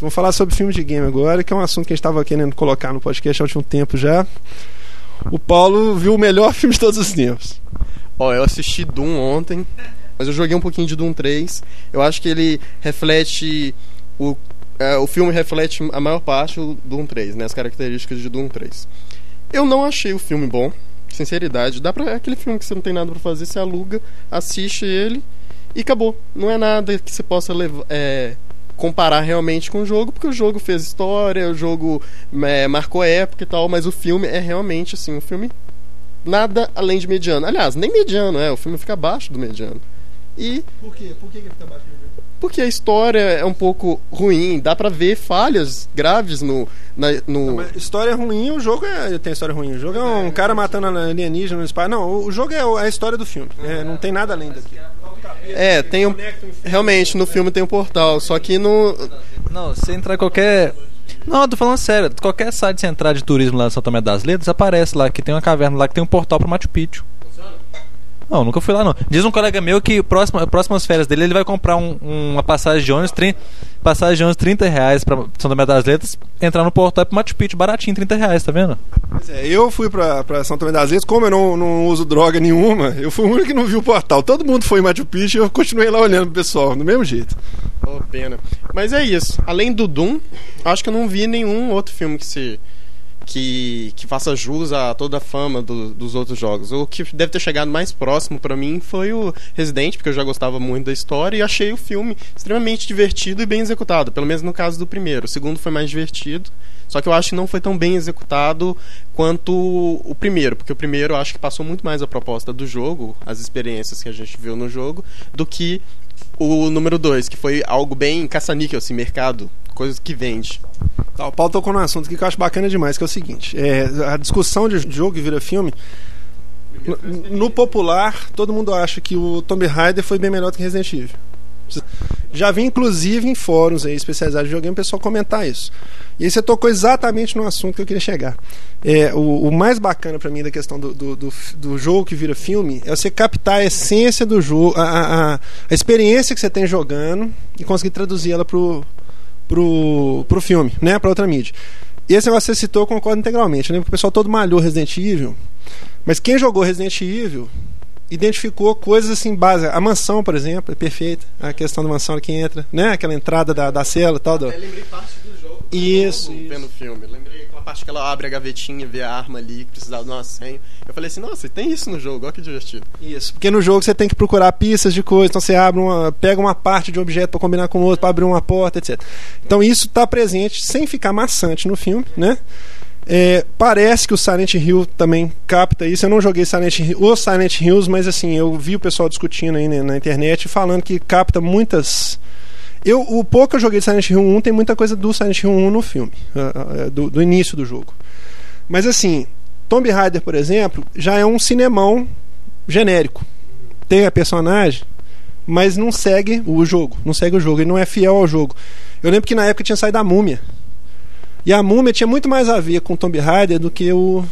Vamos falar sobre filmes de game agora, que é um assunto que a gente estava querendo colocar no podcast há um tempo já. O Paulo viu o melhor filme de todos os tempos. Ó, eu assisti Doom ontem, mas eu joguei um pouquinho de Doom 3. Eu acho que ele reflete. O, é, o filme reflete a maior parte do Doom 3, né? As características de Doom 3. Eu não achei o filme bom, sinceridade. Dá pra. É aquele filme que você não tem nada pra fazer, você aluga, assiste ele e acabou. Não é nada que você possa levar. É, comparar realmente com o jogo, porque o jogo fez história, o jogo é, marcou época e tal, mas o filme é realmente assim, um filme nada além de mediano. Aliás, nem mediano, é, o filme fica abaixo do mediano. E Por quê? Por que ele fica abaixo do mediano? porque a história é um pouco ruim, dá pra ver falhas graves no na, no Não, mas história é ruim, o jogo é, tem história ruim. O jogo é um cara matando alienígena no espaço. Não, o jogo é a história do filme. É, não tem nada além daqui. É, tem um realmente no filme tem um portal, só que no Não, se entrar qualquer. Não, tô falando sério. Qualquer site de entrar de turismo lá em São Tomé das Letras, aparece lá que tem uma caverna lá que tem um portal pro Machu Picchu. Não, nunca fui lá não. Diz um colega meu que próxima, próximas férias dele ele vai comprar um- uma passagem de ônibus, trin- passagem de ônibus 30 reais pra São Tomé das Letras, entrar no portal e pro Machu Picchu, baratinho, 30 reais, tá vendo? Pois é, eu fui pra, pra São Tomé das Letras, como eu não, não uso droga nenhuma, eu fui o único que não viu o portal. Todo mundo foi em Machu Picchu e eu continuei lá olhando pro pessoal, do mesmo jeito. Oh, pena. Mas é isso. Além do Doom, acho que eu não vi nenhum outro filme que se. Que, que faça jus a toda a fama do- dos outros jogos. O que deve ter chegado mais próximo pra mim foi o Resident, porque eu já gostava muito da história e achei o filme extremamente divertido e bem executado, pelo menos no caso do primeiro. O segundo foi mais divertido, só que eu acho que não foi tão bem executado quanto o primeiro, porque o primeiro eu acho que passou muito mais a proposta do jogo, as experiências que a gente viu no jogo, do que o número 2, que foi algo bem caça-níquel, assim, mercado, coisa que vende. Tá, o Paulo tocou num assunto aqui que eu acho bacana demais, que é o seguinte: é, a discussão de jogo que vira filme. No, popular, todo mundo acha que o Tomb Raider foi bem melhor do que Resident Evil. Já vi, inclusive, em fóruns aí, especializados em videogame, o pessoal comentar isso. E aí você tocou exatamente no assunto que eu queria chegar. É, o, o mais bacana pra mim da questão do, do, do, do jogo que vira filme é você captar a essência do jogo, a, a, a experiência que você tem jogando e conseguir traduzir ela pro, pro, pro filme, né? Pra outra mídia. E esse negócio que você citou, eu concordo integralmente, né? O pessoal todo malhou Resident Evil. Mas quem jogou Resident Evil identificou coisas assim básicas. A mansão, por exemplo, é perfeita. A questão da mansão que entra, né? Aquela entrada da, da cela tal. Do... lembrei parte do jogo. Isso, Vendo o filme. Lembrei aquela parte que ela abre a gavetinha, vê a arma ali, que precisava de uma senha. Eu falei assim, nossa, tem isso no jogo, olha que divertido. Isso, porque no jogo você tem que procurar pistas de coisas, então você abre uma, pega uma parte de um objeto para combinar com o outro, para abrir uma porta, etc. Então isso está presente sem ficar maçante no filme, né? É, parece que o Silent Hill também capta isso. Eu não joguei Silent Hill, os Silent Hills, mas assim, eu vi o pessoal discutindo aí na internet falando que capta muitas. Eu, o pouco que eu joguei de Silent Hill 1 tem muita coisa do Silent Hill 1 no filme, uh, uh, do, do início do jogo. Mas assim, Tomb Raider, por exemplo, já é um cinemão genérico. Tem a personagem, mas não segue o jogo. Não segue o jogo, ele não é fiel ao jogo. Eu lembro que na época tinha saído a múmia. E a múmia tinha muito mais a ver com Tomb Raider do que o.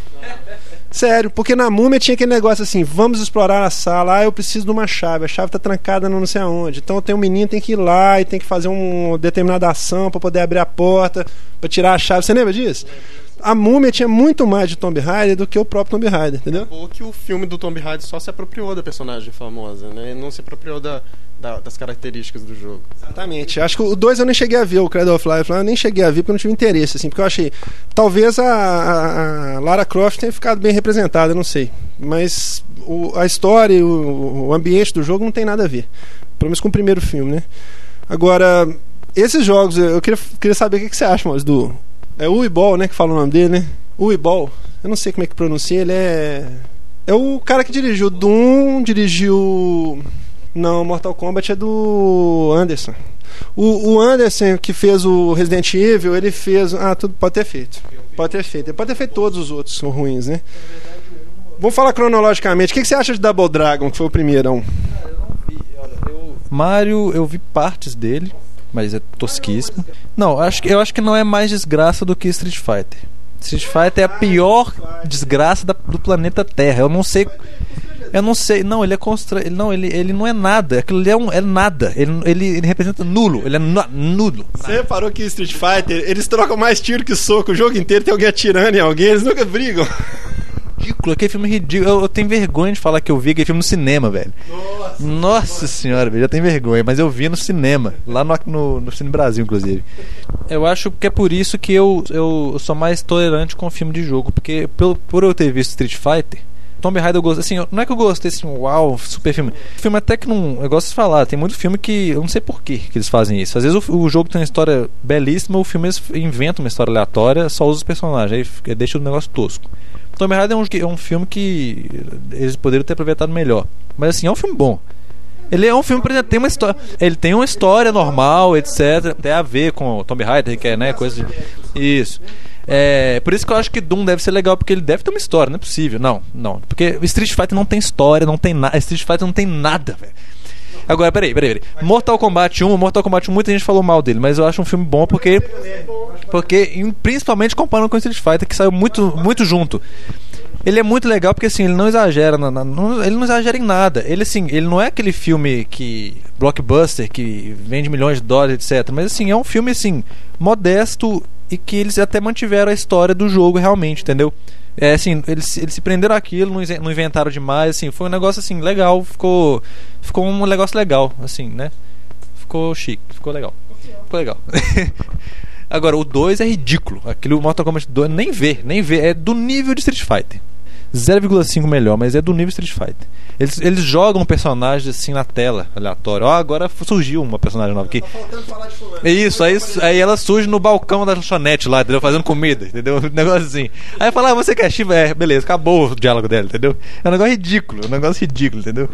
Sério, porque na múmia tinha aquele negócio assim: vamos explorar a sala, ah, eu preciso de uma chave, a chave tá trancada não sei aonde. Então tem um menino tem que ir lá e tem que fazer uma determinada ação para poder abrir a porta, para tirar a chave. Você lembra disso? A múmia tinha muito mais de Tomb Raider do que o próprio Tomb Raider, entendeu? Ou que o filme do Tomb Raider só se apropriou da personagem famosa, né? Não se apropriou da, da- das características do jogo. Exatamente. Acho que o 2 eu nem cheguei a ver, o Cradle of Life eu nem cheguei a ver porque eu não tive interesse, assim, porque eu achei. Talvez a, a- a Lara Croft tenha ficado bem representada, eu não sei. Mas o- a história e o, o ambiente do jogo não tem nada a ver. Pelo menos com o primeiro filme, né? Agora, esses jogos, eu queria, queria saber o que, que você acha, mas do. É o Uibol, né? Que fala o nome dele, né? Uibol. Eu não sei como é que pronuncia, ele é. É o cara que dirigiu Doom, dirigiu. Não, Mortal Kombat é do Anderson. O, o Anderson que fez o Resident Evil, ele fez. Ah, tudo pode ter feito. Pode ter feito. Ele pode ter feito todos os outros são ruins, né? Vamos falar cronologicamente. O que, você acha de Double Dragon, que foi o primeiro? Mario, eu vi partes dele, mas é tosquíssimo. Não, acho, que- eu acho que não é mais desgraça do que Street Fighter. Street Fighter é a pior desgraça da- do planeta Terra. Eu não sei. Eu não sei, não, ele é constra... não, ele, ele não é nada. Aquilo ali é, um, é nada. Ele, ele, ele representa nulo. Ele é nu- nulo. Você reparou que Street Fighter eles trocam mais tiro que soco o jogo inteiro, tem alguém atirando em alguém, eles nunca brigam. Ridículo, aquele filme ridículo. Eu, eu tenho vergonha de falar que eu vi aquele filme no cinema, velho. Nossa senhora, velho, já tenho vergonha, mas eu vi no cinema, lá no, no, no Cine Brasil, inclusive. Eu acho que é por isso que eu, eu sou mais tolerante com filme de jogo, porque pelo, por eu ter visto Street Fighter, Tomb Raider eu gostei, assim, não é que eu gostei assim, uau, super filme. Filme até que não, eu gosto de falar, tem muito filme que eu não sei por que que eles fazem isso. Às vezes o, o jogo tem uma história belíssima, o filme eles inventam uma história aleatória, só usa os personagens, aí deixa o negócio tosco. Tomb Raider é um, é um filme que eles poderiam ter aproveitado melhor. Mas assim, é um filme bom. Ele é um filme, por exemplo, tem uma história. Ele tem uma história normal, etc. Tem a ver com o Tomb Raider, que é, né, coisa de. Isso. É, por isso que eu acho que Doom deve ser legal, porque ele deve ter uma história, não é possível. Não, não. Porque Street Fighter não tem história, não tem nada. Street Fighter não tem nada, velho. Agora, peraí, peraí, peraí. Mortal Kombat 1, Mortal Kombat 1, muita gente falou mal dele, mas eu acho um filme bom porque. Porque, principalmente comparando com o Street Fighter, que saiu muito, muito junto. Ele é muito legal porque assim, ele não exagera, na- na- não- ele não exagera em nada. Ele assim, ele não é aquele filme que blockbuster que vende milhões de dólares, etc. Mas assim, é um filme assim modesto e que eles até mantiveram a história do jogo realmente, entendeu? É assim, eles, eles se prenderam aquilo, não inventaram demais, assim, foi um negócio assim legal, ficou ficou um negócio legal, assim, né? Ficou chique, ficou legal. Ficou legal. Agora, o 2 é ridículo. Aquele Mortal Kombat 2 nem vê, nem vê. É do nível de Street Fighter. 0,5 melhor, mas é do nível Street Fighter. Eles, eles jogam personagens assim na tela, aleatório. Ó, agora surgiu uma personagem nova aqui. É isso, aí, aí ela surge no balcão da lanchonete lá, entendeu? Fazendo comida, entendeu? Um negócio assim. Aí fala, ah, você quer chiva? É, beleza, acabou o diálogo dela, entendeu? É um negócio ridículo, um negócio ridículo, entendeu?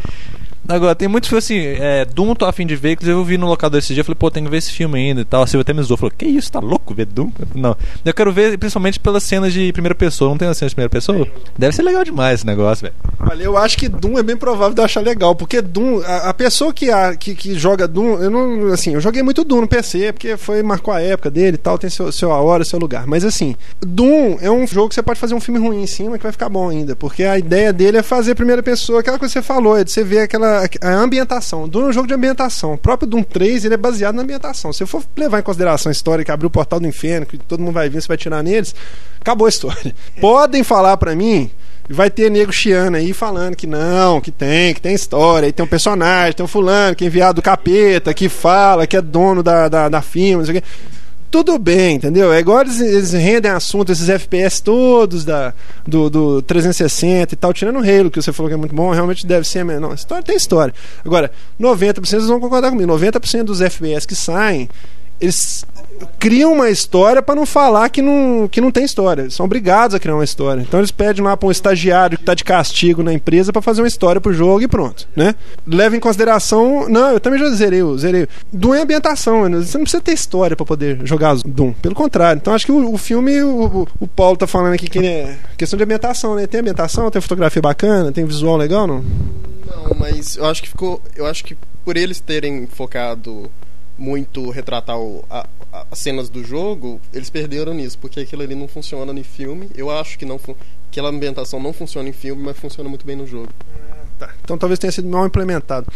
Agora, tem muito filme assim, é, Doom tô a fim de ver, inclusive eu vi no locador esse dia, eu falei, pô, tem que ver esse filme ainda e tal. A Silvia até me zoou, falou, que isso, tá louco ver Doom? Não, eu quero ver principalmente pelas cenas de primeira pessoa, não tem as cenas de primeira pessoa? Deve ser legal demais esse negócio, velho. Olha, eu acho que Doom é bem provável de eu achar legal, porque Doom, a, a pessoa que, a, que, que joga Doom, eu não, assim, eu joguei muito Doom no PC, porque foi, marcou a época dele e tal, tem seu, seu a hora, seu lugar. Mas assim, Doom é um jogo que você pode fazer um filme ruim em cima que vai ficar bom ainda, porque a ideia dele é fazer primeira pessoa, aquela coisa que você falou, é de você ver aquela a ambientação. Doom é um jogo de ambientação. O próprio Doom 3, ele é baseado na ambientação. Se eu for levar em consideração a história que abriu o portal do inferno, que todo mundo vai vir, você vai tirar neles, acabou a história. Podem falar pra mim e vai ter nego chiano aí falando que não, que tem, que tem história, aí tem um personagem, tem um fulano que é enviado do capeta, que fala, que é dono da, da, da firma, não sei o quê. Tudo bem, entendeu? É igual eles, eles rendem assunto, esses FPS todos da, do, do 360 e tal, tirando o Halo, que você falou que é muito bom, realmente deve ser. mas Não, história tem história. Agora, 90%, vocês vão concordar comigo, 90% dos FPS que saem, eles criam uma história para não falar que não, que não tem história. Eles são obrigados a criar uma história. Então eles pedem lá para um estagiário que está de castigo na empresa para fazer uma história pro jogo e pronto, né? Leva em consideração, não, eu também já zerei, eu zerei. Doom é ambientação, você não precisa ter história para poder jogar Doom. Pelo contrário. Então acho que o, o filme, o, o Paulo tá falando aqui que é questão de ambientação, né? Tem ambientação, tem fotografia bacana, tem visual legal, não? Não, mas eu acho que ficou. Eu acho que por eles terem focado muito retratar o- a- a- as cenas do jogo, eles perderam nisso, porque aquilo ali não funciona em filme. Eu acho que não aquela ambientação não funciona em filme, mas funciona muito bem no jogo. Tá. Então talvez tenha sido mal implementado.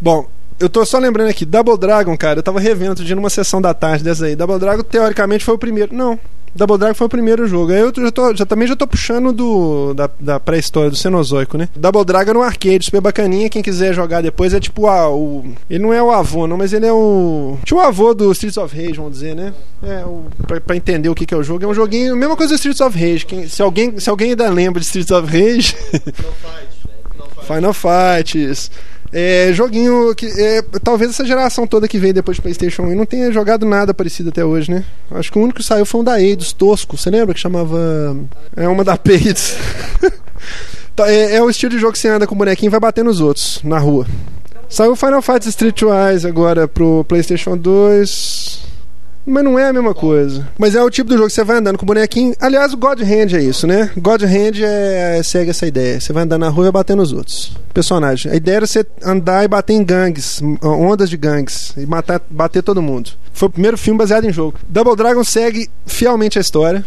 Bom, eu tô só lembrando aqui, Double Dragon, cara, eu tava revendo outro dia numa sessão da tarde dessa aí. Double Dragon, teoricamente, foi o primeiro. Não. Double Dragon foi o primeiro jogo. Aí eu já, tô, já também já tô puxando do da, da pré-história do Cenozoico, né? Double Dragon é um arcade super bacaninha. Quem quiser jogar depois é tipo a, o. Ele não é o avô, não, mas ele é o. Tipo o avô do Streets of Rage, vamos dizer, né? É, o, pra, pra entender o que, que é o jogo. É um joguinho, mesma coisa do Streets of Rage. Quem, se, alguém, se alguém ainda lembra de Streets of Rage. Final Fight, isso. É, joguinho que é, talvez essa geração toda que veio depois do PlayStation 1 não tenha jogado nada parecido até hoje, né? Acho que o único que saiu foi um da Eidos, tosco. Você lembra que chamava. É uma da Peitos. Tá, é, é o estilo de jogo que você anda com o bonequinho e vai bater nos outros na rua. Saiu Final Fight Streetwise agora pro PlayStation 2. Mas não é a mesma coisa. Mas é o tipo do jogo que você vai andando com o bonequinho. Aliás, o God Hand é isso, né? God Hand é, segue essa ideia. Você vai andar na rua e vai bater nos outros. Personagem. A ideia era você andar e bater em gangues, ondas de gangues, e matar, bater todo mundo. Foi o primeiro filme baseado em jogo. Double Dragon segue fielmente a história.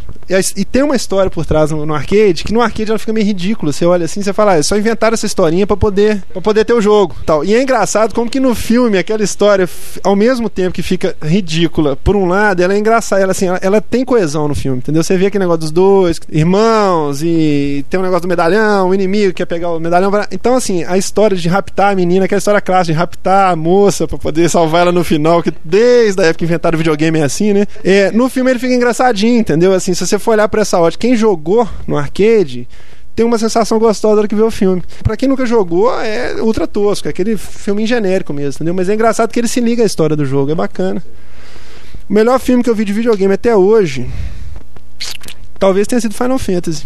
E, tem uma história por trás no, arcade, que no arcade ela fica meio ridícula. Você olha assim, você fala, ah, só inventaram essa historinha pra poder, pra poder ter o jogo. tal. E é engraçado como que no filme aquela história, ao mesmo tempo que fica ridícula, por um lado, ela é engraçada. Ela, assim, ela, ela tem coesão no filme, entendeu? Você vê aquele negócio dos dois, irmãos, e tem um negócio do medalhão, o inimigo quer pegar o medalhão. Então, assim, a história de raptar a menina, aquela história clássica de raptar a moça pra poder salvar ela no final, que desde a época que inventaram o videogame é assim, né? É, no filme ele fica engraçadinho, entendeu? Assim, se você for olhar pra essa ótica, quem jogou no arcade tem uma sensação gostosa hora que vê o filme. Pra quem nunca jogou, é ultra tosco, é aquele filme genérico mesmo, entendeu? Mas é engraçado que ele se liga à história do jogo, é bacana. O melhor filme que eu vi de videogame até hoje, talvez tenha sido Final Fantasy,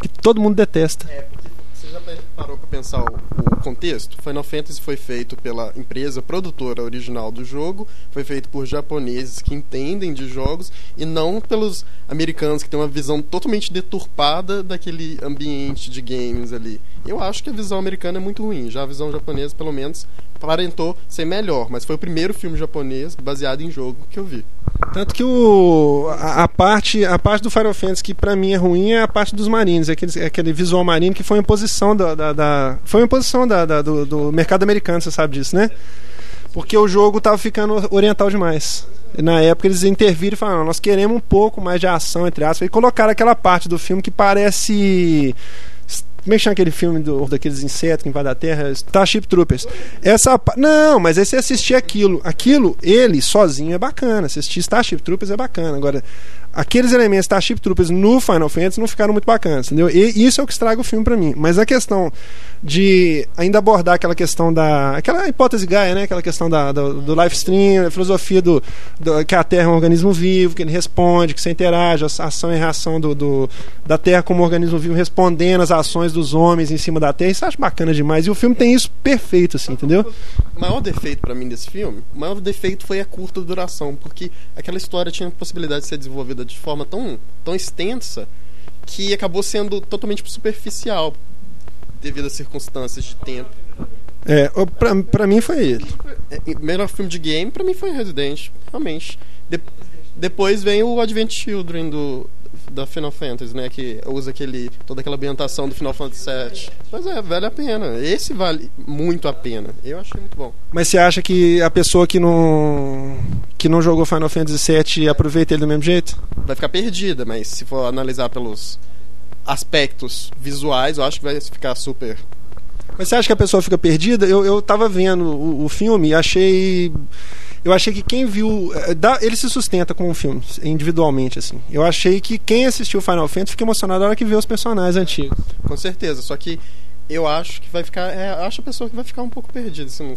que todo mundo detesta. É, porque você já parou pra pensar o, o contexto? Final Fantasy foi feito pela empresa produtora original do jogo, foi feito por japoneses que entendem de jogos e não pelos americanos que têm uma visão totalmente deturpada daquele ambiente de games ali. Eu acho que a visão americana é muito ruim, já a visão japonesa, pelo menos, aparentou ser melhor, mas foi o primeiro filme japonês baseado em jogo que eu vi. Tanto que o, a, a parte, a parte do Final Fantasy que pra mim é ruim é a parte dos marines, é aquele, é aquele visual marino que foi uma imposição da, da, da- foi uma imposição da, da- do, do mercado americano, você sabe disso, né? Porque o jogo tava ficando oriental demais. E na época eles interviram e falaram, "Não, nós queremos um pouco mais de ação, entre aspas, e colocaram aquela parte do filme que parece como é que chama aquele filme do, daqueles insetos que invadem a Terra? Starship Troopers. Essa Não, mas aí você assistir aquilo. Aquilo, ele sozinho é bacana. Assistir Starship Troopers é bacana. Agora, aqueles elementos Starship Troopers no Final Fantasy não ficaram muito bacanas, entendeu? E isso é o que estraga o filme pra mim. Mas a questão de ainda abordar aquela questão da. aquela hipótese Gaia, né? Aquela questão da, do, do live stream, a filosofia do, do- que a Terra é um organismo vivo, que ele responde, que você interage, a ação e reação do, do- da Terra como organismo vivo respondendo às ações dos homens em cima da Terra. Isso eu acho bacana demais. E o filme tem isso perfeito, assim, entendeu? O maior defeito pra mim desse filme, o maior defeito foi a curta duração, porque aquela história tinha possibilidade de ser desenvolvida de forma tão, tão extensa que acabou sendo totalmente superficial devido às circunstâncias de tempo. É, pra, pra mim foi ele. É, melhor filme de game pra mim foi Resident, realmente. De- depois vem o Advent Children do da Final Fantasy, né, que usa aquele toda aquela ambientação do Final Fantasy VII. Mas é, vale a pena. Esse vale muito a pena. Eu achei muito bom. Mas você acha que a pessoa que não que não jogou Final Fantasy VII aproveita ele do mesmo jeito? vai ficar perdida, mas se for analisar pelos aspectos visuais, eu acho que vai ficar super. Mas você acha que a pessoa fica perdida? Eu, eu tava vendo o, o filme e achei. Eu achei que quem viu. eh, ele se sustenta com o filme, individualmente, assim. Eu achei que quem assistiu Final Fantasy fica emocionado na hora que vê os personagens antigos. Com certeza, só que eu acho que vai ficar. É, acho a pessoa que vai ficar um pouco perdida. Não,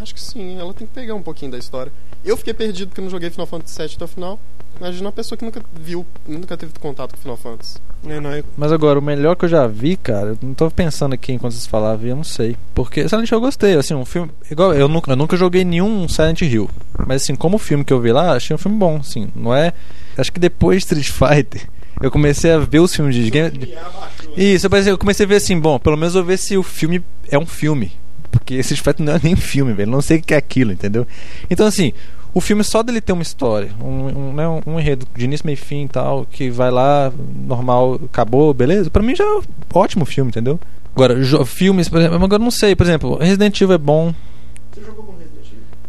acho que sim, ela tem que pegar um pouquinho da história. Eu fiquei perdido porque eu não joguei Final Fantasy VII até o final. Imagina uma pessoa que nunca viu, nunca teve contato com Final Fantasy. É, não, eu- Mas agora, o melhor que eu já vi, cara, eu não tô pensando aqui enquanto vocês falavam, eu não sei. Porque Silent Hill eu gostei, assim, um filme. Igual, eu nunca, eu nunca joguei nenhum Silent Hill. Mas assim, como filme que eu vi lá, achei um filme bom, assim. Não é. Acho que depois de Street Fighter, eu comecei a ver os filmes de game. Isso, eu comecei a ver assim, bom, pelo menos eu ver se o filme é um filme. Porque Street Fighter não é nem filme, velho. Não sei o que é aquilo, entendeu? Então, assim, o filme só dele ter uma história, um, um, né, um, enredo de início, meio fim e tal, que vai lá, normal, acabou, beleza? Pra mim já é um ótimo filme, entendeu? Agora, filmes, por exemplo, agora eu não sei, por exemplo, Resident Evil é bom.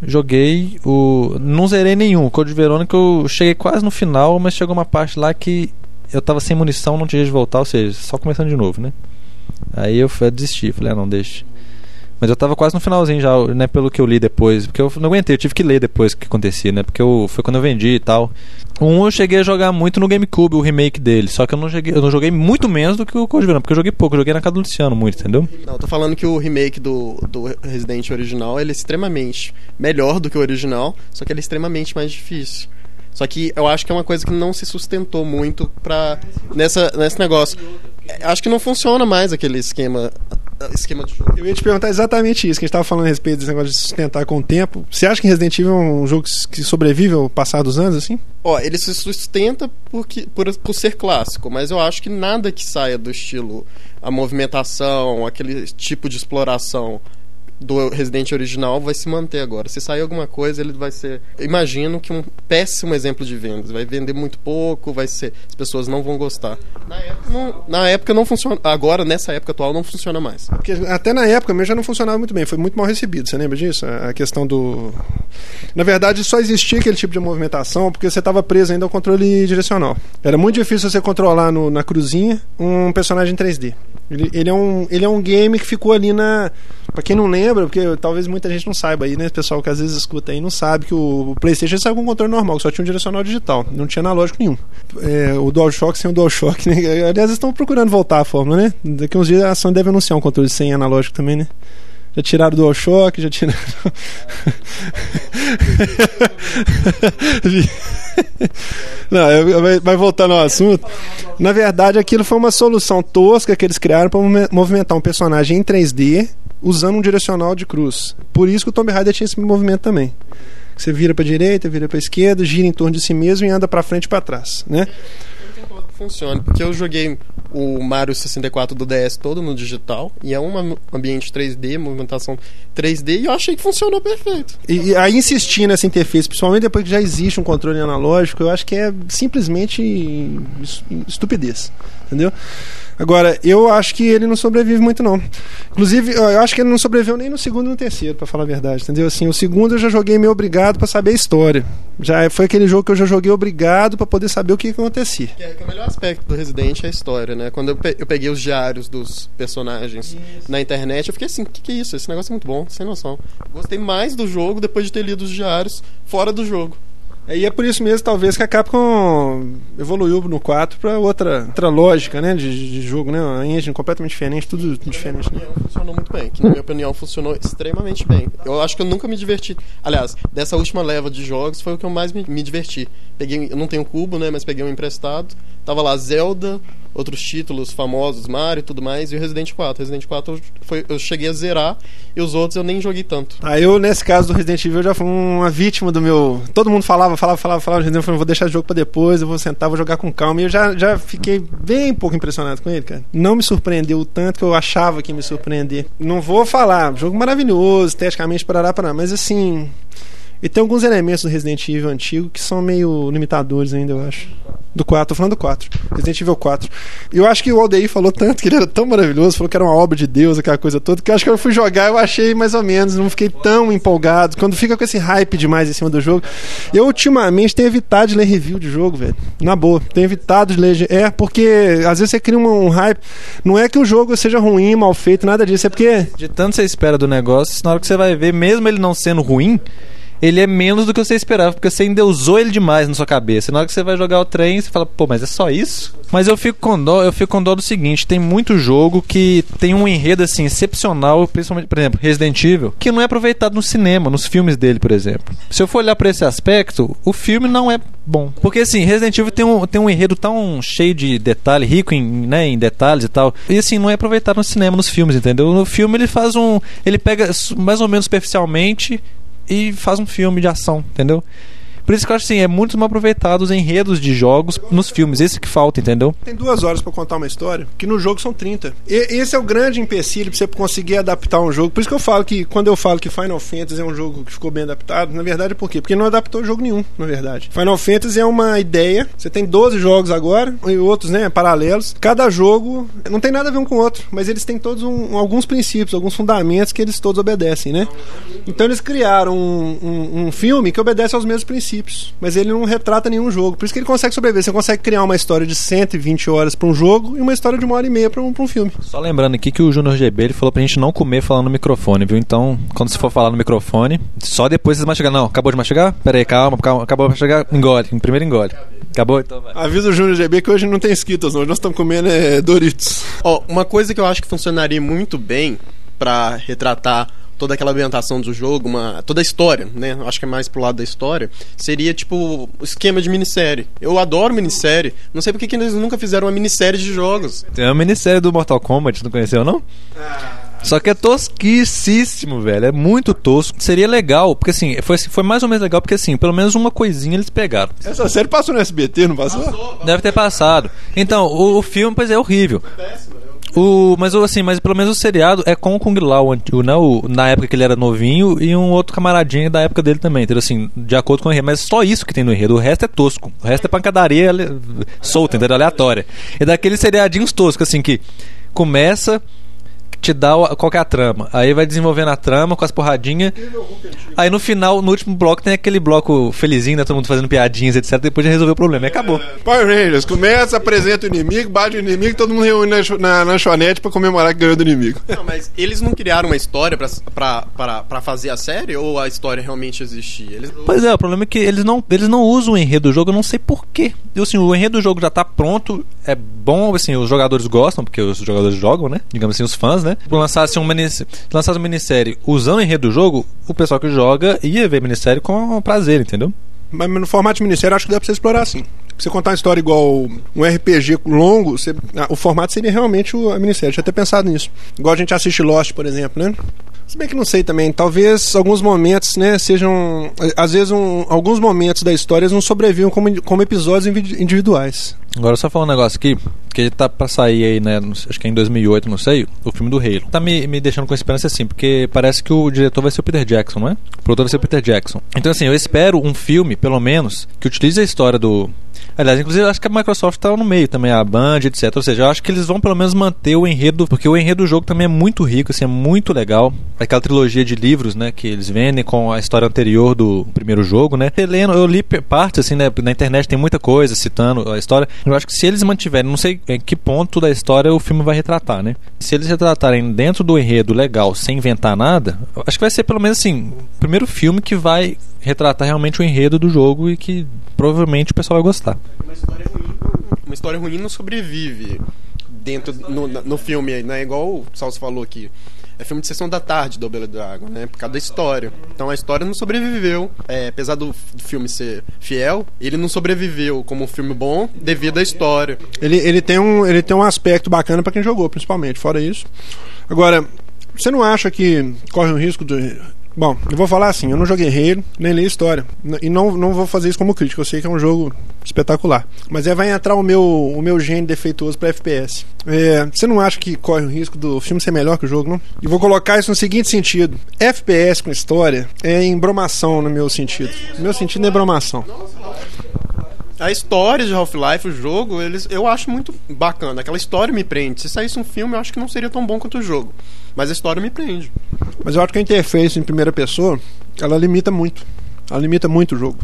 Joguei o. Não zerei nenhum. O Code Verônica eu cheguei quase no final, mas chegou uma parte lá que eu tava sem munição, não tinha jeito de voltar, ou seja, só começando de novo, né? Aí eu fui- eu desisti, falei, ah, não, deixa. Mas eu tava quase no finalzinho já, né? Pelo que eu li depois. Porque eu não aguentei, eu tive que ler depois o que acontecia, né? Porque eu, foi quando eu vendi e tal. Um eu cheguei a jogar muito no GameCube, o remake dele. Só que eu não joguei, eu não joguei muito menos do que o Code Verônica, porque eu joguei pouco, eu joguei na casa do Luciano muito, entendeu? Não, eu tô falando que o remake do, do Resident original ele é extremamente melhor do que o original, só que ele é extremamente mais difícil. Só que eu acho que é uma coisa que não se sustentou muito pra, nessa, nesse negócio. É, Acho que não funciona mais aquele esquema, esquema de jogo. Eu ia te perguntar exatamente isso, que a gente tava falando a respeito desse negócio de sustentar com o tempo. Você acha que Resident Evil é um jogo que sobrevive ao passar dos anos, assim? Ó, ele se sustenta porque, por, por ser clássico, mas eu acho que nada que saia do estilo a movimentação, aquele tipo de exploração do Resident original vai se manter agora. Se sair alguma coisa, ele vai ser, imagino que um péssimo exemplo de vendas. Vai vender muito pouco, vai ser, as pessoas não vão gostar. Na época não, na época não funciona, agora nessa época atual não funciona mais. Porque até na época mesmo já não funcionava muito bem, foi muito mal recebido, você lembra disso? A questão do Na verdade, só existia aquele tipo de movimentação porque você estava preso ainda ao controle direcional. Era muito difícil você controlar no, na cruzinha um personagem 3D. Ele, ele, é um, ele é um game que ficou ali na. Pra quem não lembra, porque talvez muita gente não saiba aí, né? Pessoal que às vezes escuta aí não sabe que o, PlayStation saiu com um controle normal, só tinha um direcional digital, não tinha analógico nenhum. É, o DualShock sem o DualShock, né? Aliás, estão procurando voltar a fórmula, né? Daqui uns dias a Sony deve anunciar um controle sem analógico também, né? Já tiraram o DualShock, já tiraram. Não, mas voltando assunto, na verdade aquilo foi uma solução tosca que eles criaram para movimentar um personagem em 3D usando um direcional de cruz. Por isso que o Tomb Raider tinha esse movimento também. Você vira para direita, vira para esquerda, gira em torno de si mesmo e anda para frente e para trás, né? Funcione, porque eu joguei o Mario 64 do DS todo no digital e é um ambiente 3D, movimentação 3D e eu achei que funcionou perfeito. E, e aí insistir nessa interface, principalmente depois que já existe um controle analógico, eu acho que é simplesmente estupidez, entendeu? Agora, eu acho que ele não sobrevive muito, não. Inclusive, eu acho que ele não sobreviveu nem no segundo e no terceiro, para falar a verdade, entendeu? Assim, o segundo eu já joguei meio obrigado para saber a história. Já foi aquele jogo que eu já joguei obrigado para poder saber o que, que acontecia. Que é, que é, o melhor aspecto do Resident é a história, né? Quando eu, pe eu peguei os diários dos personagens isso. na internet, eu fiquei assim, o que, que é isso? Esse negócio é muito bom, sem noção. Gostei mais do jogo depois de ter lido os diários fora do jogo. E é por isso mesmo, talvez, que a Capcom evoluiu no 4 para outra, outra lógica né, de, de jogo, né? A engine completamente diferente, tudo diferente. Né? funcionou muito bem, que na minha opinião funcionou extremamente bem. Eu acho que eu nunca me diverti. Aliás, dessa última leva de jogos foi o que eu mais me, me diverti. Peguei, eu não tenho cubo, né? Mas peguei um emprestado. Tava lá Zelda, outros títulos famosos, Mario e tudo mais, e o Resident 4. Resident 4 foi, eu cheguei a zerar e os outros eu nem joguei tanto. Ah, eu, nesse caso do Resident Evil, já fui uma vítima do meu. Todo mundo falava, falava, falava, falava, eu falei, vou deixar o jogo pra depois, eu vou sentar, vou jogar com calma. E eu já, já fiquei bem pouco impressionado com ele, cara. Não me surpreendeu o tanto que eu achava que ia me surpreender. Não vou falar, jogo maravilhoso, esteticamente, parará, parará, mas assim. E tem alguns elementos do Resident Evil antigo que são meio limitadores ainda, eu acho. Do 4, tô falando do 4. Resident Evil 4. E eu acho que o Aldeir falou tanto que ele era tão maravilhoso, falou que era uma obra de Deus, aquela coisa toda, que eu acho que eu fui jogar eu achei mais ou menos, não fiquei tão empolgado. Quando fica com esse hype demais em cima do jogo. Eu ultimamente tenho evitado de ler review de jogo, velho. Na boa. Tenho evitado de ler. É, porque às vezes você cria um, um hype. Não é que o jogo seja ruim, mal feito, nada disso. É porque. De tanto você espera do negócio, na hora que você vai ver, mesmo ele não sendo ruim ele é menos do que você esperava, porque você endeusou ele demais na sua cabeça. Na hora que você vai jogar o trem, você fala, pô, mas é só isso? Mas eu fico com dó, eu fico com dó do seguinte, tem muito jogo que tem um enredo assim excepcional, principalmente, por exemplo, Resident Evil, que não é aproveitado no cinema, nos filmes dele, por exemplo. Se eu for olhar para esse aspecto, o filme não é bom. Porque assim, Resident Evil tem um, tem um enredo tão cheio de detalhe, rico em, né, em detalhes e tal. E assim, não é aproveitado no cinema, nos filmes, entendeu? No filme ele faz um. Ele pega mais ou menos superficialmente e faz um filme de ação, entendeu? Por isso que eu acho assim, é muito mal aproveitado os enredos de jogos nos filmes. Esse que falta, entendeu? Tem duas horas para contar uma história, que no jogo são 30. E, esse é o grande empecilho pra você conseguir adaptar um jogo. Por isso que eu falo que, quando eu falo que Final Fantasy é um jogo que ficou bem adaptado, na verdade, por quê? Porque não adaptou jogo nenhum, na verdade. Final Fantasy é uma ideia. Você tem 12 jogos agora, e outros, né, paralelos. Cada jogo não tem nada a ver um com o outro, mas eles têm todos um, alguns princípios, alguns fundamentos que eles todos obedecem, né? Então eles criaram um, um, um filme que obedece aos mesmos princípios princípios, mas ele não retrata nenhum jogo. Por isso que ele consegue sobreviver. Você consegue criar uma história de 120 horas para um jogo e uma história de uma hora e meia para um, um filme. Só lembrando aqui que o Junior GB ele falou pra gente não comer falando no microfone, viu? Então, quando você for falar no microfone, só depois vocês mastigar. Não, acabou de mastigar? Pera aí, calma, calma acabou de mastigar? Engole, primeiro engole. Acabou? Então vai. Avisa o Júnior GB que hoje não tem Skittles, hoje nós estamos comendo é, Doritos. Ó, uma coisa que eu acho que funcionaria muito bem para retratar toda aquela ambientação do jogo, uma, toda a história, né? Acho que é mais pro lado da história. Seria tipo o esquema de minissérie. Eu adoro minissérie. Não sei porque que eles nunca fizeram uma minissérie de jogos. Tem uma minissérie do Mortal Kombat, não conheceu não? Ah. Só que é tosquíssimo, velho. É muito tosco. Seria legal, porque assim, foi, foi mais ou menos legal, porque assim, pelo menos uma coisinha eles pegaram. Essa série passou no SBT, não passou? passou, passou. Deve ter passado. Então, o, o filme, pois é, horrível. Péssimo, né? O, mas assim, mas pelo menos o seriado é com o Kung Lao, o né? O- na época que ele era novinho, e um outro camaradinho da época dele também, entendeu? Assim, de acordo com o enredo. Mas só isso que tem no enredo, o resto é tosco. O resto é pancadaria ale- solta, entendeu? Aleatória. É daqueles seriadinhos toscos, assim, que começa. Te dá o- qual que é a trama. Aí vai desenvolvendo a trama com as porradinhas. Aí no final, no último bloco, tem aquele bloco felizinho, né? Todo mundo fazendo piadinhas, etc. Depois de resolver o problema. E acabou. Power Rangers, começa, apresenta o inimigo, bate o inimigo, todo mundo reúne na, na lanchonete pra comemorar que ganhou do inimigo. Não, mas eles não criaram uma história pra, pra, pra, pra fazer a série? Ou a história realmente existia? Eles... Pois é, o problema é que eles não, eles não usam o enredo do jogo, eu não sei porquê. Assim, o enredo do jogo já tá pronto, é bom, assim, os jogadores gostam, porque os jogadores jogam, né? Digamos assim, os fãs, né? Se lançasse, um minis, lançasse uma minissérie usando o enredo do jogo, o pessoal que joga ia ver minissérie com prazer, entendeu? Mas no formato de minissérie, acho que dá pra você explorar assim. Você contar uma história igual um RPG longo, você- ah, o formato seria realmente o- a minissérie. Tinha até pensado nisso. Igual a gente assiste Lost, por exemplo, né? Se bem que não sei também, talvez alguns momentos, né, sejam. Às vezes, um- alguns momentos da história não sobrevivam como, como episódios indivi- individuais. Agora só falar um negócio aqui, que tá pra sair aí, né? Acho que é em 2008, não sei, o filme do Halo. Tá me, me deixando com esperança assim, porque parece que o diretor vai ser o Peter Jackson, não é? O produtor vai ser o Peter Jackson. Então, assim, eu espero um filme, pelo menos, que utilize a história do. Aliás, inclusive, acho que a Microsoft tá no meio também, a Band, etc. Ou seja, eu acho que eles vão pelo menos manter o enredo, porque o enredo do jogo também é muito rico, assim, é muito legal. Aquela trilogia de livros, né, que eles vendem com a história anterior do primeiro jogo, né? Eu li partes, assim, né, na internet tem muita coisa citando a história. Eu acho que se eles mantiverem, não sei em que ponto da história o filme vai retratar, né? Se eles retratarem dentro do enredo legal, sem inventar nada, acho que vai ser pelo menos assim, o primeiro filme que vai retratar realmente o enredo do jogo e que provavelmente o pessoal vai gostar. Uma história ruim, uma história ruim não sobrevive dentro no, no filme, né? Igual o Salso falou aqui. É filme de sessão da tarde do da Água, né? Por causa da história. Então a história não sobreviveu. É, apesar do, filme ser fiel, ele não sobreviveu como um filme bom devido à história. Ele, ele, tem, um, ele tem um aspecto bacana pra quem jogou, principalmente. Fora isso. Agora, você não acha que corre um risco de. Bom, eu vou falar assim: eu não joguei Halo, nem li história. E não, não vou fazer isso como crítico. Eu sei que é um jogo espetacular. Mas é, vai entrar o meu, o meu gene defeituoso pra FPS. É, você não acha que corre o risco do filme ser melhor que o jogo, não? E vou colocar isso no seguinte sentido: FPS com história é embromação no meu sentido. No meu sentido é embromação. A história de Half-Life, o jogo, eles, eu acho muito bacana. Aquela história me prende. Se saísse um filme, eu acho que não seria tão bom quanto o jogo. Mas a história me prende. Mas eu acho que a interface em primeira pessoa, ela limita muito. Ela limita muito o jogo.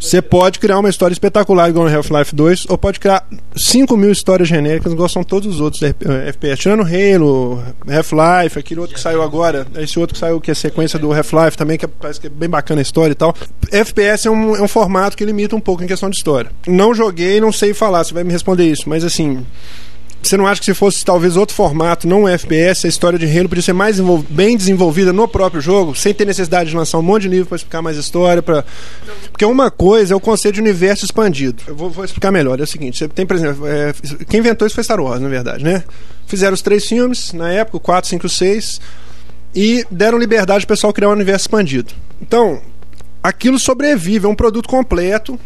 Você pode criar uma história espetacular igual no Half-Life 2, ou pode criar 5 mil histórias genéricas igual são todos os outros eh, FPS. Tirando Halo, Half-Life, aquele outro que saiu agora, esse outro que saiu que é a sequência do Half-Life também, que é- parece que é bem bacana a história e tal. FPS é um, é um formato que limita um pouco em questão de história. Não joguei, não sei falar, você vai me responder isso, mas assim, você não acha que se fosse talvez outro formato, não um FPS, a história de Halo podia ser mais bem desenvolvida no próprio jogo, sem ter necessidade de lançar um monte de livro para explicar mais história? Pra... Porque uma coisa é o conceito de universo expandido. Eu vou, vou explicar melhor. É o seguinte: você tem, por exemplo, é, quem inventou isso foi Star Wars, na verdade, né? Fizeram os três filmes, na época, o 4, 5 6, e deram liberdade para o pessoal criar um universo expandido. Então, aquilo sobrevive, é um produto completo,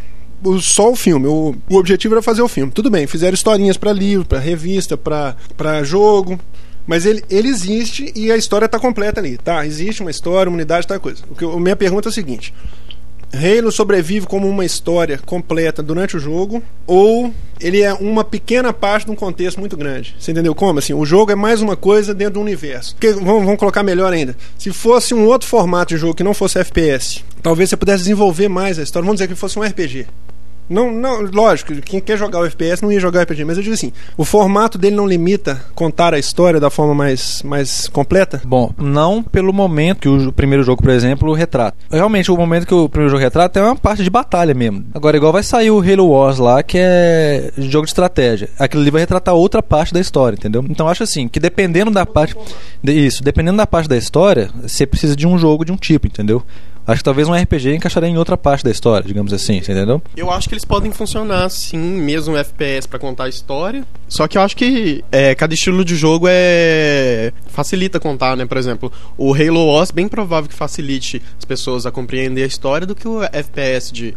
só o filme. O, o objetivo era fazer o filme. Tudo bem, fizeram historinhas para livro, para revista, para jogo. Mas ele, ele existe e a história está completa ali. Tá, existe uma história, uma unidade, tal coisa. O que, a minha pergunta é a seguinte: Halo sobrevive como uma história completa durante o jogo ou ele é uma pequena parte de um contexto muito grande? Você entendeu como? Assim, o jogo é mais uma coisa dentro do universo. Porque, vamos, vamos colocar melhor ainda. Se fosse um outro formato de jogo que não fosse FPS, talvez você pudesse desenvolver mais a história. Vamos dizer que fosse um RPG. Não, não, lógico, quem quer jogar o FPS não ia jogar o RPG, mas eu digo assim, o formato dele não limita contar a história da forma mais, mais completa? Bom, não pelo momento que o primeiro jogo, por exemplo, retrata. Realmente, o momento que o primeiro jogo retrata é uma parte de batalha mesmo. Agora, igual vai sair o Halo Wars lá, que é jogo de estratégia. Aquilo ali vai retratar outra parte da história, entendeu? Então, acho assim, que dependendo da parte. isso, dependendo da parte da história, você precisa de um jogo de um tipo, entendeu? Acho que talvez um RPG encaixaria em outra parte da história, digamos assim, você entendeu? Eu acho que eles podem funcionar sim, mesmo FPS pra contar a história. Só que eu acho que é, cada estilo de jogo é facilita contar, né? Por exemplo, o Halo Wars bem provável que facilite as pessoas a compreender a história do que o FPS de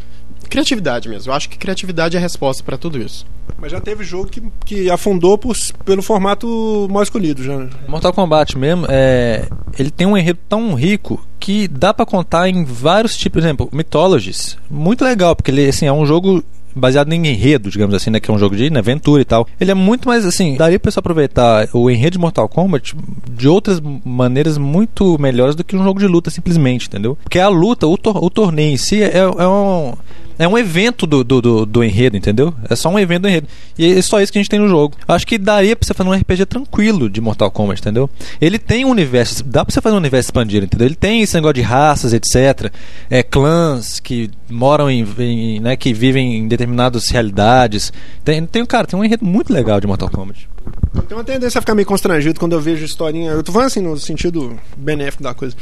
criatividade mesmo. Eu acho que criatividade é a resposta pra tudo isso. Mas já teve jogo que, que afundou por, pelo formato mal escolhido já. né? Mortal Kombat mesmo, é, ele tem um enredo tão rico que dá pra contar em vários tipos, por exemplo, Mythologies, muito legal, porque ele assim, é um jogo baseado em enredo, digamos assim, né, que é um jogo de né, aventura e tal. Ele é muito mais assim, daria pra você aproveitar o enredo de Mortal Kombat de outras maneiras muito melhores do que um jogo de luta simplesmente, entendeu? Porque a luta, o, tor o torneio em si é, é um é um evento do, do, do, do enredo, entendeu? É só um evento do enredo. E é só isso que a gente tem no jogo. Acho que daria pra você fazer um RPG tranquilo de Mortal Kombat, entendeu? Ele tem um universo, dá pra você fazer um universo expandido, entendeu? Ele tem esse negócio de raças, etc. É, clãs que moram em, em né, que vivem em determinadas realidades. Tem, tem, cara, tem um enredo muito legal de Mortal Kombat. Eu tenho uma tendência a ficar meio constrangido quando eu vejo historinha. Eu tô falando assim, no sentido benéfico da coisa.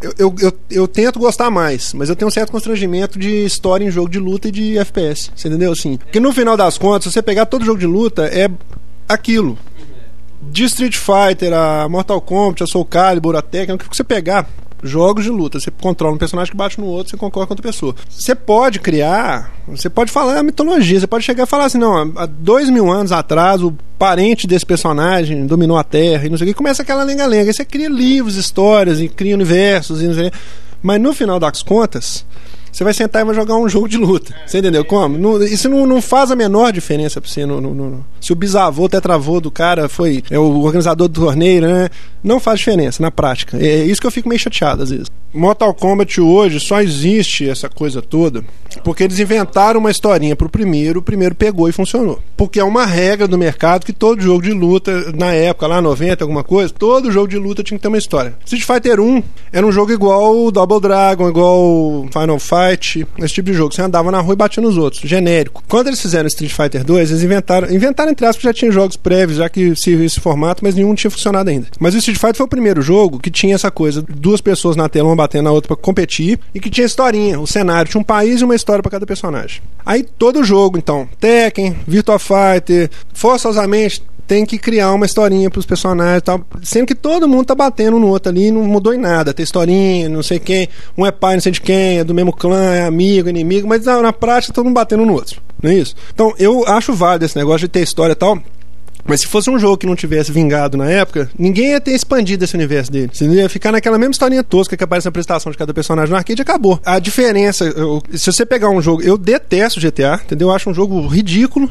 Eu, eu, eu, eu, tento gostar mais, mas eu tenho um certo constrangimento de história em jogo de luta e de FPS. Você entendeu? Assim, porque no final das contas, se você pegar todo jogo de luta, é aquilo. De Street Fighter, a Mortal Kombat, a Soul Calibur, a Tekken, o que você pegar, jogos de luta. Você controla um personagem que bate no outro, você concorda com outra pessoa. Você pode criar, você pode falar a mitologia, você pode chegar e falar assim, não, há dois mil anos atrás o parente desse personagem dominou a Terra e não sei o que, começa aquela lenga-lenga. Aí você cria livros, histórias, e cria universos, e não sei o que. Mas no final das contas, você vai sentar e vai jogar um jogo de luta. Você entendeu como? Não, isso não, não faz a menor diferença pra você. No, no, no, se o bisavô, o tetravô do cara foi é o organizador do torneio, né? Não faz diferença na prática. É isso que eu fico meio chateado às vezes. Mortal Kombat hoje só existe essa coisa toda porque eles inventaram uma historinha pro primeiro, o primeiro pegou e funcionou. Porque é uma regra do mercado que todo jogo de luta, na época, lá 90, alguma coisa, todo jogo de luta tinha que ter uma história. Street Fighter 1 era um jogo igual o Double Dragon, igual Final Fight, esse tipo de jogo. Você andava na rua e batia nos outros, genérico. Quando eles fizeram Street Fighter 2, eles inventaram, inventaram entre aspas, já tinha jogos prévios, já que servia esse formato, mas nenhum tinha funcionado ainda. Mas o Street Fighter foi o primeiro jogo que tinha essa coisa, duas pessoas na tela, uma batendo na outra para competir, e que tinha historinha, o cenário, tinha um país e uma história para cada personagem. Aí todo jogo, então, Tekken, Virtua Fighter, forçosamente tem que criar uma historinha pros personagens e tal. Sendo que todo mundo tá batendo no outro ali, não mudou em nada. Tem historinha, não sei quem, um é pai, não sei de quem, é do mesmo clã, é amigo, inimigo, mas na, na prática todo mundo batendo no outro. Não é isso? Então eu acho válido esse negócio de ter história e tal. Mas se fosse um jogo que não tivesse vingado na época, ninguém ia ter expandido esse universo dele. Você ia ficar naquela mesma historinha tosca que aparece na apresentação de cada personagem no arcade e acabou. A diferença, eu, se você pegar um jogo. Eu detesto GTA, entendeu? Eu acho um jogo ridículo.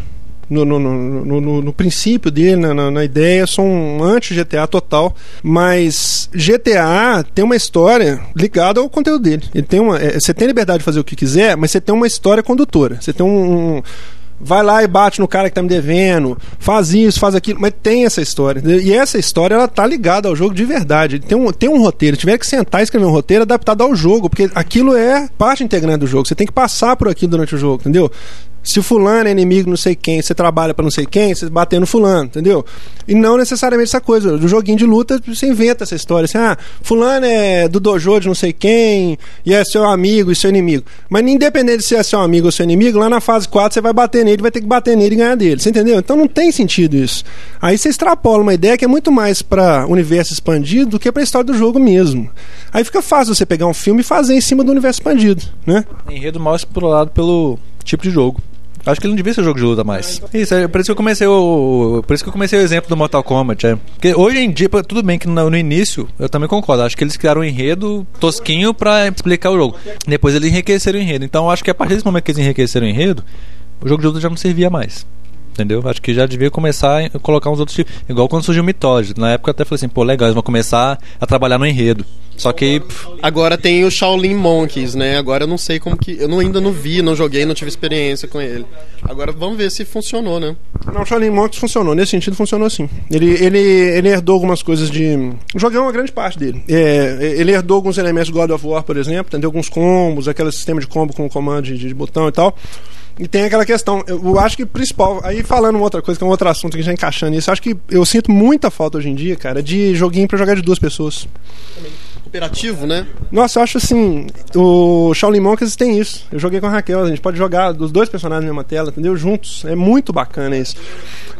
No, no, no, no, princípio dele, na, na, ideia, sou um anti-GTA total. Mas GTA tem uma história ligada ao conteúdo dele. Ele tem uma, é, você tem liberdade de fazer o que quiser, mas você tem uma história condutora. Você tem um, um vai lá e bate no cara que tá me devendo, faz isso, faz aquilo, mas tem essa história. E essa história ela tá ligada ao jogo de verdade. Tem um, tem um roteiro, tiver que sentar e escrever um roteiro adaptado ao jogo, porque aquilo é parte integrante do jogo. Você tem que passar por aquilo durante o jogo, entendeu? Se fulano é inimigo não sei quem, você trabalha para não sei quem, você bater no fulano, entendeu? E não necessariamente essa coisa. Do joguinho de luta, você inventa essa história. Assim, ah, fulano é do dojo de não sei quem, e é seu amigo e seu inimigo. Mas independente de se é seu amigo ou seu inimigo, lá na fase 4 você vai bater nele, vai ter que bater nele e ganhar dele. Você entendeu? Então não tem sentido isso. Aí você extrapola uma ideia que é muito mais para universo expandido do que para a história do jogo mesmo. Aí fica fácil você pegar um filme e fazer em cima do universo expandido, né? Enredo mal explorado pelo tipo de jogo. Acho que ele não devia ser jogo de luta mais. Isso, é por isso que eu comecei o. Por isso que eu comecei o exemplo do Mortal Kombat. É. Porque hoje em dia, tudo bem que no, no, início, eu também concordo. Acho que eles criaram um enredo tosquinho pra explicar o jogo. Depois eles enriqueceram o enredo. Então acho que a partir desse momento que eles enriqueceram o enredo, o jogo de luta já não servia mais. Entendeu? Acho que já devia começar a colocar uns outros tipos. Igual quando surgiu o Mythology. Na época eu até falei assim, pô, legal, eles vão começar a trabalhar no enredo. Só que. Agora tem o Shaolin Monkeys, né? Agora eu não sei como que. Eu não, ainda não vi, não joguei, não tive experiência com ele. Agora vamos ver se funcionou, né? Não, o Shaolin Monkeys funcionou. Nesse sentido, funcionou sim. Ele, ele, ele herdou algumas coisas de. Joguei uma grande parte dele. É, ele herdou alguns elementos do God of War, por exemplo, entendeu? Alguns combos, aquele sistema de combo com comando de, de botão e tal. E tem aquela questão, eu acho que principal, aí falando uma outra coisa, que é um outro assunto que já encaixando nisso, eu acho que eu sinto muita falta hoje em dia, cara, de joguinho para jogar de duas pessoas. Cooperativo, né? Nossa, eu acho assim, o Shaolin Monkeys tem isso. Eu joguei com a Raquel, a gente pode jogar dos dois personagens na mesma tela, entendeu? Juntos. É muito bacana isso.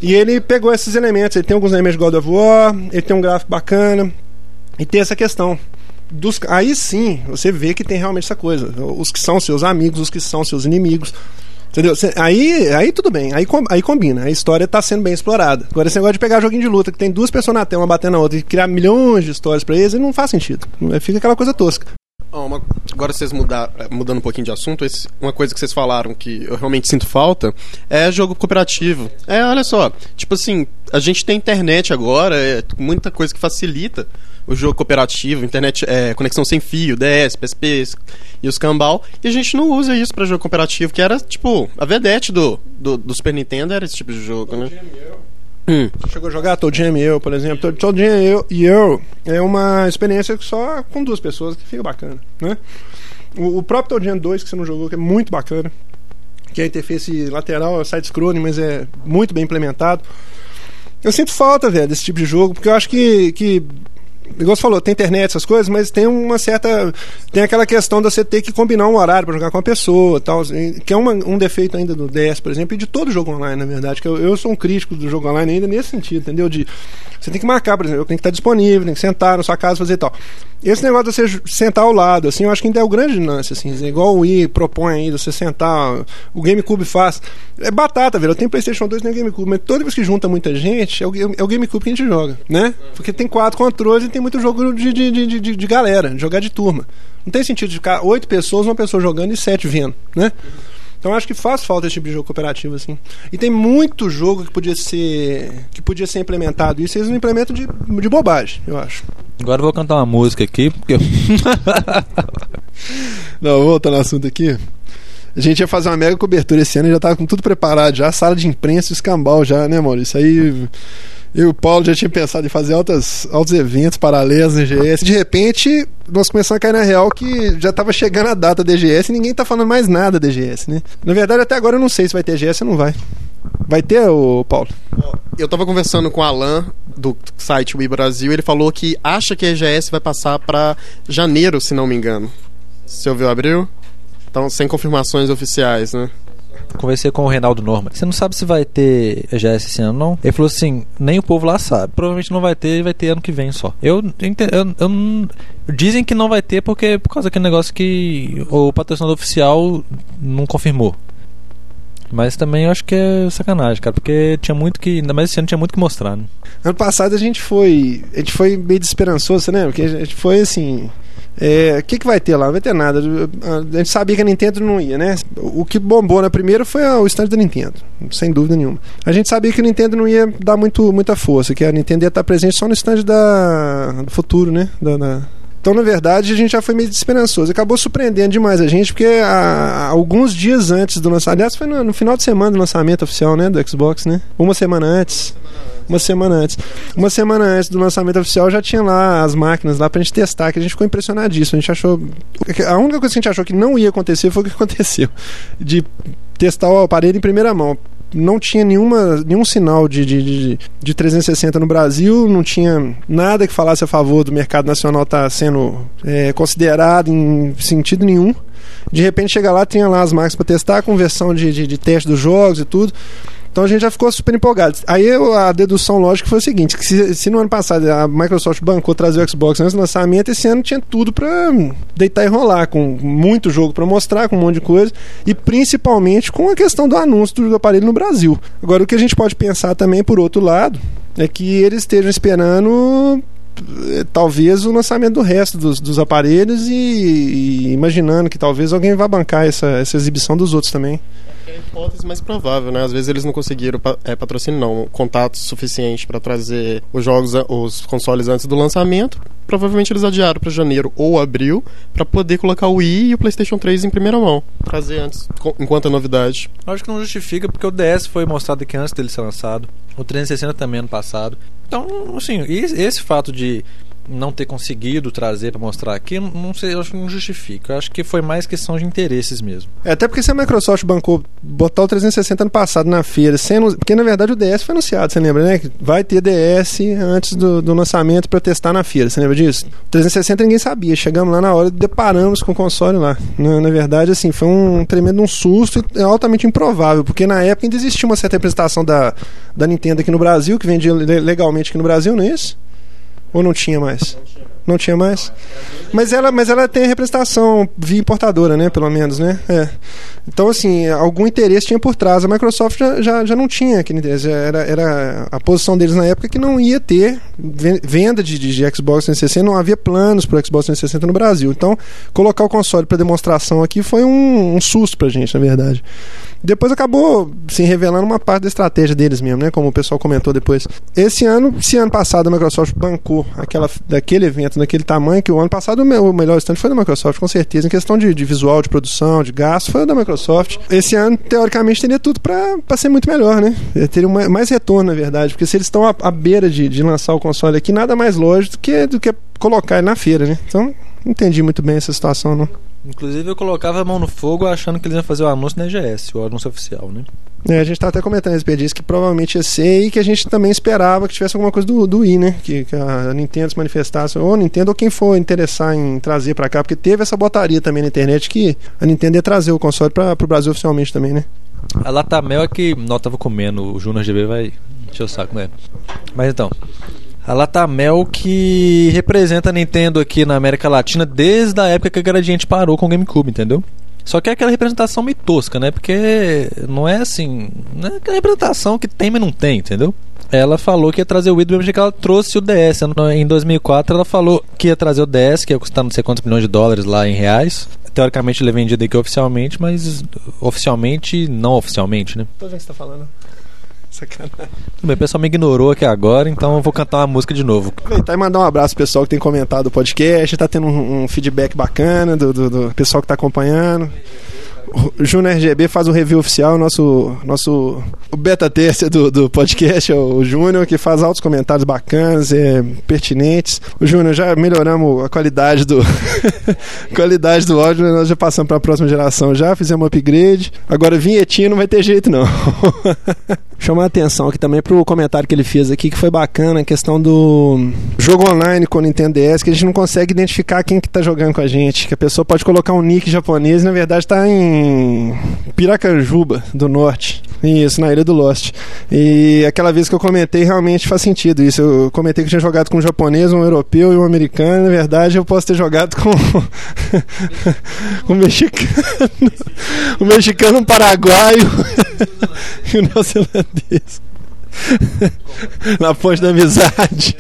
E ele pegou esses elementos, ele tem alguns elementos de God of War, ele tem um gráfico bacana, e tem essa questão dos, aí sim você vê que tem realmente essa coisa. Os que são seus amigos, os que são seus inimigos. Entendeu? Aí, aí tudo bem, aí, aí combina, a história tá sendo bem explorada. Agora, esse negócio de pegar joguinho de luta, que tem duas pessoas na tela, uma batendo na outra, e criar milhões de histórias pra eles, não faz sentido. Fica aquela coisa tosca. Ó, uma- agora vocês mudar, eh, mudando um pouquinho de assunto, esse- uma coisa que vocês falaram que eu realmente sinto falta é jogo cooperativo. É, olha só, tipo assim, a gente tem internet agora, é muita coisa que facilita o jogo cooperativo, internet, é, conexão sem fio, DS, PSP e os cambal, e a gente não usa isso pra jogo cooperativo, que era, tipo, a vedete do, do, do Super Nintendo era esse tipo de jogo, né? Hum. Chegou a jogar Toad Jam e eu, por exemplo. Toad Jam e eu, e eu é uma experiência que só com duas pessoas que fica bacana, né? O, o próprio Toad Jam 2 que você não jogou, que é muito bacana, que é a interface lateral, é side-scrolling, mas é muito bem implementado. Eu sinto falta, velho, desse tipo de jogo, porque eu acho que, que igual você falou, tem internet, essas coisas, mas tem uma certa. Tem aquela questão de você ter que combinar um horário pra jogar com a pessoa tal. Que é uma- um defeito ainda do DS, por exemplo, e de todo jogo online, na verdade. Que eu, eu sou um crítico do jogo online ainda nesse sentido, entendeu? De você tem que marcar, por exemplo, tenho que estar disponível, tem que sentar na sua casa fazer tal. Esse negócio de você sentar ao lado, assim, eu acho que ainda é o grande lance, assim, igual o Wii propõe ainda, você sentar, o GameCube faz. É batata, velho. Eu tenho PlayStation 2 e GameCube, mas toda vez que junta muita gente, é o, é o GameCube que a gente joga, né? Porque tem quatro controles e tem muito jogo de, de, de, de, de galera, de jogar de turma. Não tem sentido de ficar oito pessoas, uma pessoa jogando e sete vendo, né? Então acho que faz falta esse tipo de jogo cooperativo, assim. E tem muito jogo que podia ser. que podia ser implementado. Isso eles não implementam de, de bobagem, eu acho. Agora eu vou cantar uma música aqui, porque. Não, voltando ao assunto aqui. A gente ia fazer uma mega cobertura esse ano e já tava com tudo preparado já, sala de imprensa e escambau já, né, Maurício? Aí e o Paulo já tinha pensado em fazer altas, altos eventos paralelos no GS. De repente, nós começamos a cair na real que já tava chegando a data da DGS e ninguém tá falando mais nada da DGS, né? Na verdade, até agora eu não sei se vai ter GS ou não vai. Vai ter, ô Paulo? Eu tava conversando com o Alan do site Wii Brasil, ele falou que acha que a EGS vai passar pra janeiro, se não me engano. Você ouviu abril? Então, sem confirmações oficiais, né? Conversei com o Reinaldo Norman. Você não sabe se vai ter EGS esse ano, não? Ele falou assim: nem o povo lá sabe. Provavelmente não vai ter, vai ter ano que vem só. Eu, eu, eu Dizem que não vai ter porque por causa daquele negócio que o patrocinador oficial não confirmou. Mas também eu acho que é sacanagem, cara, porque tinha muito que. Ainda mais esse ano tinha muito que mostrar, né? Ano passado a gente foi. A gente foi meio desesperançoso, lembra? Porque a gente foi assim. É, O que, que vai ter lá? Não vai ter nada. A gente sabia que a Nintendo não ia, né? O que bombou na primeira foi a- o stand da Nintendo, sem dúvida nenhuma. A gente sabia que a Nintendo não ia dar muito, muita força, que a Nintendo ia estar presente só no stand da, do futuro, né? Da- da- Então, na verdade, a gente já foi meio desesperançoso. Acabou surpreendendo demais a gente, porque há, alguns dias antes do lançamento. Aliás, foi no, no final de semana do lançamento oficial, né? Do Xbox, né? Uma semana antes. Uma semana antes. Uma semana antes do lançamento oficial já tinha lá as máquinas lá pra gente testar, que a gente ficou impressionadíssimo. A gente achou. A única coisa que a gente achou que não ia acontecer foi o que aconteceu. De testar o aparelho em primeira mão. Não tinha nenhuma, nenhum sinal de, de, de, de 360 no Brasil, não tinha nada que falasse a favor do mercado nacional estar sendo é, considerado em sentido nenhum. De repente chega lá, tinha lá as máquinas para testar, com versão de, de, de teste dos jogos e tudo. Então a gente já ficou super empolgado. Aí eu- a dedução lógica foi o seguinte: se, se no ano passado a Microsoft bancou trazer o Xbox antes do lançamento, esse ano tinha tudo pra deitar e rolar, com muito jogo pra mostrar, com um monte de coisa, e principalmente com a questão do anúncio do aparelho no Brasil. Agora, o que a gente pode pensar também, por outro lado, é que eles estejam esperando eh, talvez o lançamento do resto dos, dos aparelhos e, e imaginando que talvez alguém vá bancar essa, essa exibição dos outros também. A hipótese mais provável, né? Às vezes eles não conseguiram é, patrocínio, não, contato suficiente para trazer os jogos, a- os consoles antes do lançamento. Provavelmente eles adiaram para janeiro ou abril para poder colocar o Wii e o PlayStation 3 em primeira mão, trazer antes, enquanto é novidade. Acho que não justifica porque o DS foi mostrado aqui antes dele ser lançado. O 360 também ano passado. Então, assim, esse fato de não ter conseguido trazer pra mostrar aqui, não- sei, eu acho que não justifica. Eu acho que foi mais questão de interesses mesmo. É, até porque se a Microsoft bancou botar o 360 ano passado na feira, sendo, porque na verdade o DS foi anunciado, você lembra, né? Vai ter DS antes do, do lançamento para testar na feira, você lembra disso? O 360 ninguém sabia, chegamos lá na hora e deparamos com o console lá. Na, na verdade, assim, foi um tremendo um susto e é altamente improvável, porque na época ainda existia uma certa representação da, da Nintendo aqui no Brasil, que vendia le- legalmente aqui no Brasil, não é isso? Ou não tinha mais? Não tinha mais? Mas ela, mas ela tem representação via importadora, né? Pelo menos, né? É. Então, assim, algum interesse tinha por trás. A Microsoft já, já, já não tinha aquele interesse. Era, era a posição deles na época que não ia ter venda de, de, de Xbox 360, não havia planos para o Xbox 360 no Brasil. Então, colocar o console para demonstração aqui foi um, um susto pra gente, na verdade. Depois acabou se revelando uma parte da estratégia deles mesmo, né? Como o pessoal comentou depois. Esse ano, se ano passado a Microsoft bancou aquela, daquele evento daquele tamanho, que o ano passado o melhor stand foi da Microsoft, com certeza. Em questão de, de visual, de produção, de gasto, foi da Microsoft. Esse ano, teoricamente, teria tudo para ser muito melhor, né? Teria mais retorno, na verdade. Porque se eles estão à, à beira de, de lançar o console aqui, nada mais lógico do que, do que colocar ele na feira, né? Então, não entendi muito bem essa situação, não. Inclusive eu colocava a mão no fogo achando que eles iam fazer o anúncio na EGS, o anúncio oficial, né? É, a gente tá até comentando respeito disso, que provavelmente ia ser e que a gente também esperava que tivesse alguma coisa do, do Wii, né? Que, que a Nintendo se manifestasse, ou a Nintendo ou quem for interessar em trazer para cá, porque teve essa botaria também na internet que a Nintendo ia trazer o console para o Brasil oficialmente também, né? A Latamel é que nós tava comendo, o Junior GB vai encher o saco, né? Mas então, a Latamel que representa a Nintendo aqui na América Latina desde a época que a Gradiente parou com o GameCube, entendeu? Só que é aquela representação meio tosca, né? Porque não é assim. Não é aquela representação que tem, mas não tem, entendeu? Ela falou que ia trazer o Wii do mesmo jeito que ela trouxe o DS. Em 2004 ela falou que ia trazer o DS, que ia custar não sei quantos milhões de dólares lá em reais. Teoricamente ele é vendido aqui oficialmente, mas oficialmente, não oficialmente, né? Tô vendo o que você tá falando. Sacanagem. Tudo bem, o pessoal me ignorou aqui agora, então eu vou cantar uma música de novo. Aproveitar e mandar um abraço pro pessoal que tem comentado o podcast, tá tendo um, um feedback bacana do, do, do pessoal que tá acompanhando. O Júnior RGB faz o review oficial, nosso, nosso o beta tester do, do podcast é o Júnior, que faz altos comentários bacanas, é, pertinentes. O Júnior, já melhoramos a qualidade do qualidade do áudio, nós já passamos para a próxima geração, já fizemos um upgrade. Agora vinhetinho não vai ter jeito não. Chamar a atenção aqui também pro comentário que ele fez aqui, que foi bacana, a questão do jogo online com o Nintendo DS, que a gente não consegue identificar quem que tá jogando com a gente, que a pessoa pode colocar um nick japonês e na verdade tá em Piracanjuba do Norte. Isso, na Ilha do Lost. E aquela vez que eu comentei, realmente faz sentido isso. Eu comentei que tinha jogado com um japonês, um europeu e um americano. Na verdade, eu posso ter jogado com um mexicano, um mexicano, um paraguaio e um neozelandês. na Ponte da Amizade.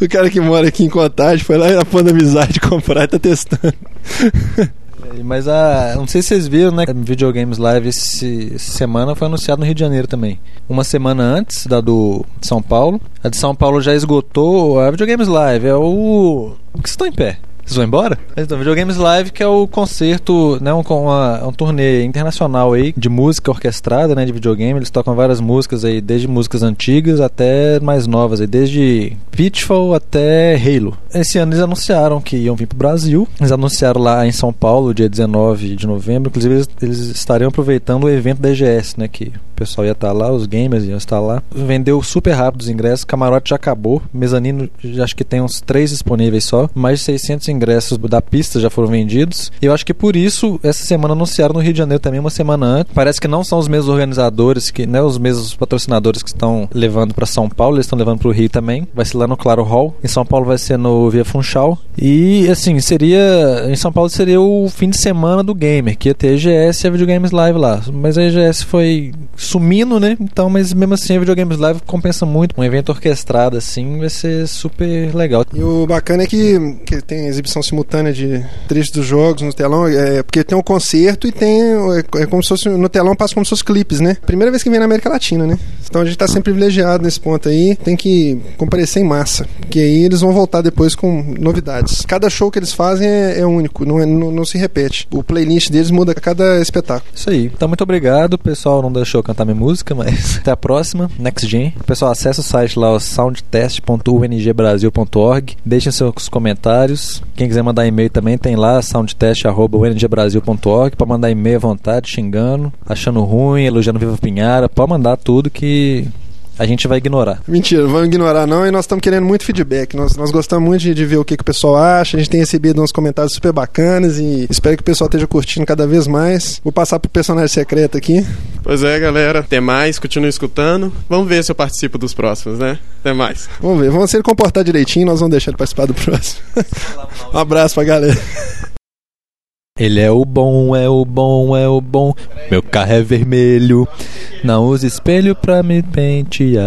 o cara que mora aqui em Contagem foi lá na Ponte da Amizade comprar e tá testando. Mas a. Não sei se vocês viram, né? Videogames Live esse, semana foi anunciado no Rio de Janeiro também. Uma semana antes da do São Paulo. A de São Paulo já esgotou. A Videogames Live é o. O que estão em pé? Vocês vão embora? Então, Videogames Live, que é o concerto, né, um, uma, um turnê internacional aí de música orquestrada, né, de videogame. Eles tocam várias músicas aí, desde músicas antigas até mais novas, aí, desde Pitfall até Halo. Esse ano eles anunciaram que iam vir pro Brasil. Eles anunciaram lá em São Paulo, dia 19 de novembro. Inclusive, eles, eles estariam aproveitando o evento da EGS, né, que pessoal ia estar lá, os gamers iam estar lá. Vendeu super rápido os ingressos, camarote já acabou. Mezanino, acho que tem uns três disponíveis só. Mais de 600 ingressos ingressos da pista já foram vendidos. E eu acho que por isso, essa semana anunciaram no Rio de Janeiro também, uma semana antes. Parece que não são os mesmos organizadores, que né, os mesmos patrocinadores que estão levando para São Paulo, eles estão levando para o Rio também. Vai ser lá no Claro Hall. Em São Paulo vai ser no Via Funchal. E assim, seria. Em São Paulo seria o fim de semana do gamer, que ia ter EGS e a Videogames Live lá. Mas a EGS foi sumindo, né? Então, mas mesmo assim a Videogames Live compensa muito. Um evento orquestrado assim vai ser super legal. E o bacana é que, que tem exibição simultânea de trechos dos jogos no telão, é, porque tem um concerto e tem. É, é como se fosse. No telão passa como se fosse clipes, né? Primeira vez que vem na América Latina, né? Então a gente tá sempre privilegiado nesse ponto aí. Tem que comparecer em massa. Porque aí eles vão voltar depois com novidades. Cada show que eles fazem é, é único, não, é, não, não, se repete. O playlist deles muda a cada espetáculo. Isso aí. Então muito obrigado. O pessoal não deixou cantar minha música, mas até a próxima. Next Gen. Pessoal, acessa o site lá, soundtest.ungbrasil.org. Deixem seus comentários. Quem quiser mandar e-mail também tem lá, soundtest.ungbrasil.org. Pode mandar e-mail à vontade, xingando, achando ruim, elogiando Viva Pinhara. Pode mandar tudo que a gente vai ignorar. Mentira, não vamos ignorar não. E nós estamos querendo muito feedback. Nós, nós gostamos muito de, de ver o que, que o pessoal acha. A gente tem recebido uns comentários super bacanas e espero que o pessoal esteja curtindo cada vez mais. Vou passar pro personagem secreto aqui. Pois é, galera. Até mais, continue escutando. Vamos ver se eu participo dos próximos, né? Até mais. Vamos ver, vamos se ele comportar direitinho, nós vamos deixar ele participar do próximo. um abraço pra galera. Ele é o bom, é o bom, é o bom. Meu carro é vermelho. Não use espelho pra me pentear.